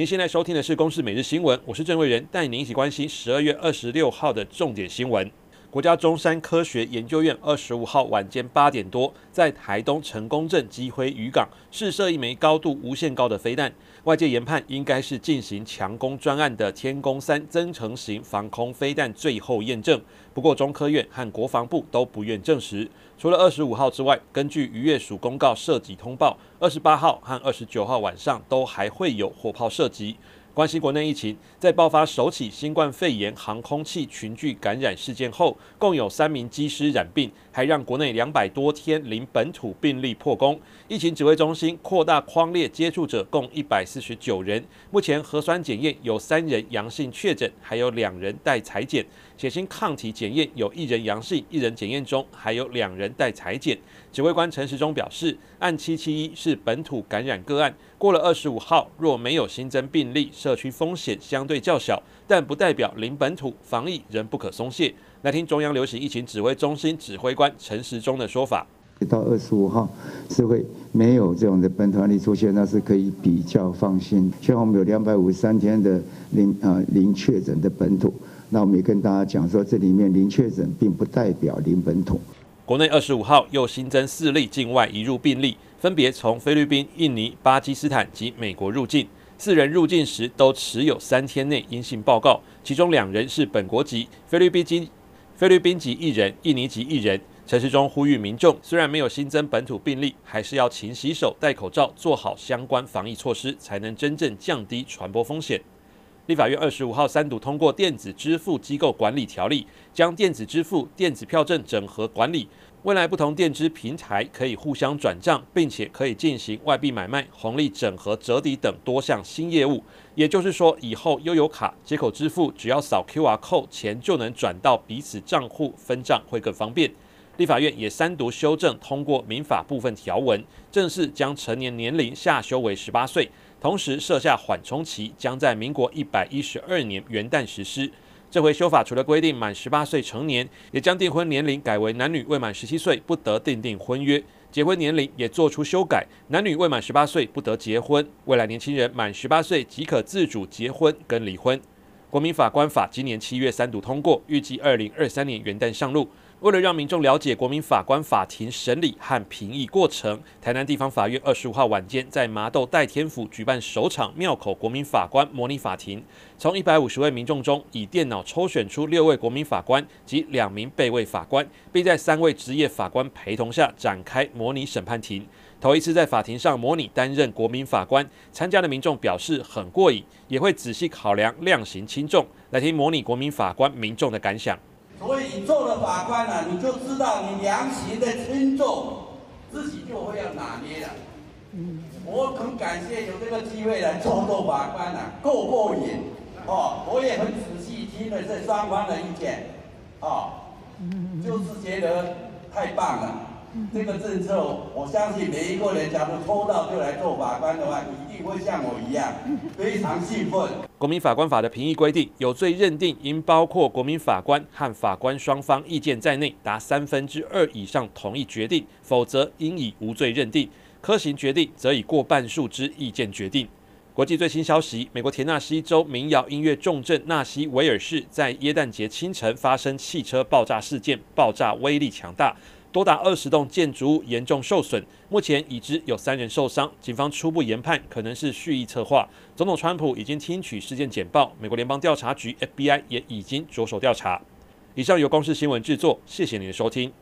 您现在收听的是《公司每日新闻》，我是郑伟仁，带您一起关心十二月二十六号的重点新闻。国家中山科学研究院二十五号晚间八点多，在台东成功镇基辉渔港试射一枚高度无限高的飞弹，外界研判应该是进行强攻专案的天弓三增程型防空飞弹最后验证。不过，中科院和国防部都不愿证实。除了二十五号之外，根据渔业署公告射击通报，二十八号和二十九号晚上都还会有火炮射击。关心国内疫情，在爆发首起新冠肺炎航空器群聚感染事件后，共有三名机师染病，还让国内两百多天零本土病例破功。疫情指挥中心扩大框列接触者共一百四十九人，目前核酸检验有三人阳性确诊，还有两人待裁检。血清抗体检验有一人阳性，一人检验中，还有两人待裁检。指挥官陈时中表示，案七七一是本土感染个案，过了二十五号若没有新增病例，社区风险相对较小，但不代表零本土，防疫仍不可松懈。来听中央流行疫情指挥中心指挥官陈时中的说法。到二十五号是会没有这种的本土案例出现，那是可以比较放心。像我们有两百五十三天的零啊零确诊的本土，那我们也跟大家讲说，这里面零确诊并不代表零本土。国内二十五号又新增四例境外移入病例，分别从菲律宾、印尼、巴基斯坦及美国入境。四人入境时都持有三天内阴性报告，其中两人是本国籍，菲律宾籍菲律宾籍一人，印尼籍一人。陈时中呼吁民众，虽然没有新增本土病例，还是要勤洗手、戴口罩，做好相关防疫措施，才能真正降低传播风险。立法院二十五号三读通过《电子支付机构管理条例》，将电子支付、电子票证整合管理。未来不同电支平台可以互相转账，并且可以进行外币买卖、红利整合、折抵等多项新业务。也就是说，以后悠游卡接口支付，只要扫 QR code，钱就能转到彼此账户分账，会更方便。立法院也三读修正通过民法部分条文，正式将成年年龄下修为十八岁，同时设下缓冲期，将在民国一百一十二年元旦实施。这回修法除了规定满十八岁成年，也将订婚年龄改为男女未满十七岁不得订定婚约，结婚年龄也做出修改，男女未满十八岁不得结婚，未来年轻人满十八岁即可自主结婚跟离婚。国民法官法今年七月三读通过，预计二零二三年元旦上路。为了让民众了解国民法官法庭审理和评议过程，台南地方法院二十五号晚间在麻豆代天府举办首场庙口国民法官模拟法庭，从一百五十位民众中以电脑抽选出六位国民法官及两名备位法官，并在三位职业法官陪同下展开模拟审判庭。头一次在法庭上模拟担任国民法官，参加的民众表示很过瘾，也会仔细考量量刑轻重。来听模拟国民法官民众的感想。所以你做了法官了，你就知道你量刑的轻重，自己就会要拿捏了。我很感谢有这个机会来做做法官了，够过瘾哦！我也很仔细听了这双方的意见，哦，就是觉得太棒了。这个政策，我相信每一个人假如抽到就来做法官的话，一定会像我一样非常兴奋。国民法官法的评议规定，有罪认定应包括国民法官和法官双方意见在内，达三分之二以上同意决定，否则应以无罪认定；科刑决定则以过半数之意见决定。国际最新消息：美国田纳西州民谣音乐重镇纳西维尔市在耶诞节清晨发生汽车爆炸事件，爆炸威力强大。多达二十栋建筑物严重受损，目前已知有三人受伤。警方初步研判可能是蓄意策划。总统川普已经听取事件简报，美国联邦调查局 FBI 也已经着手调查。以上由公司新闻制作，谢谢您的收听。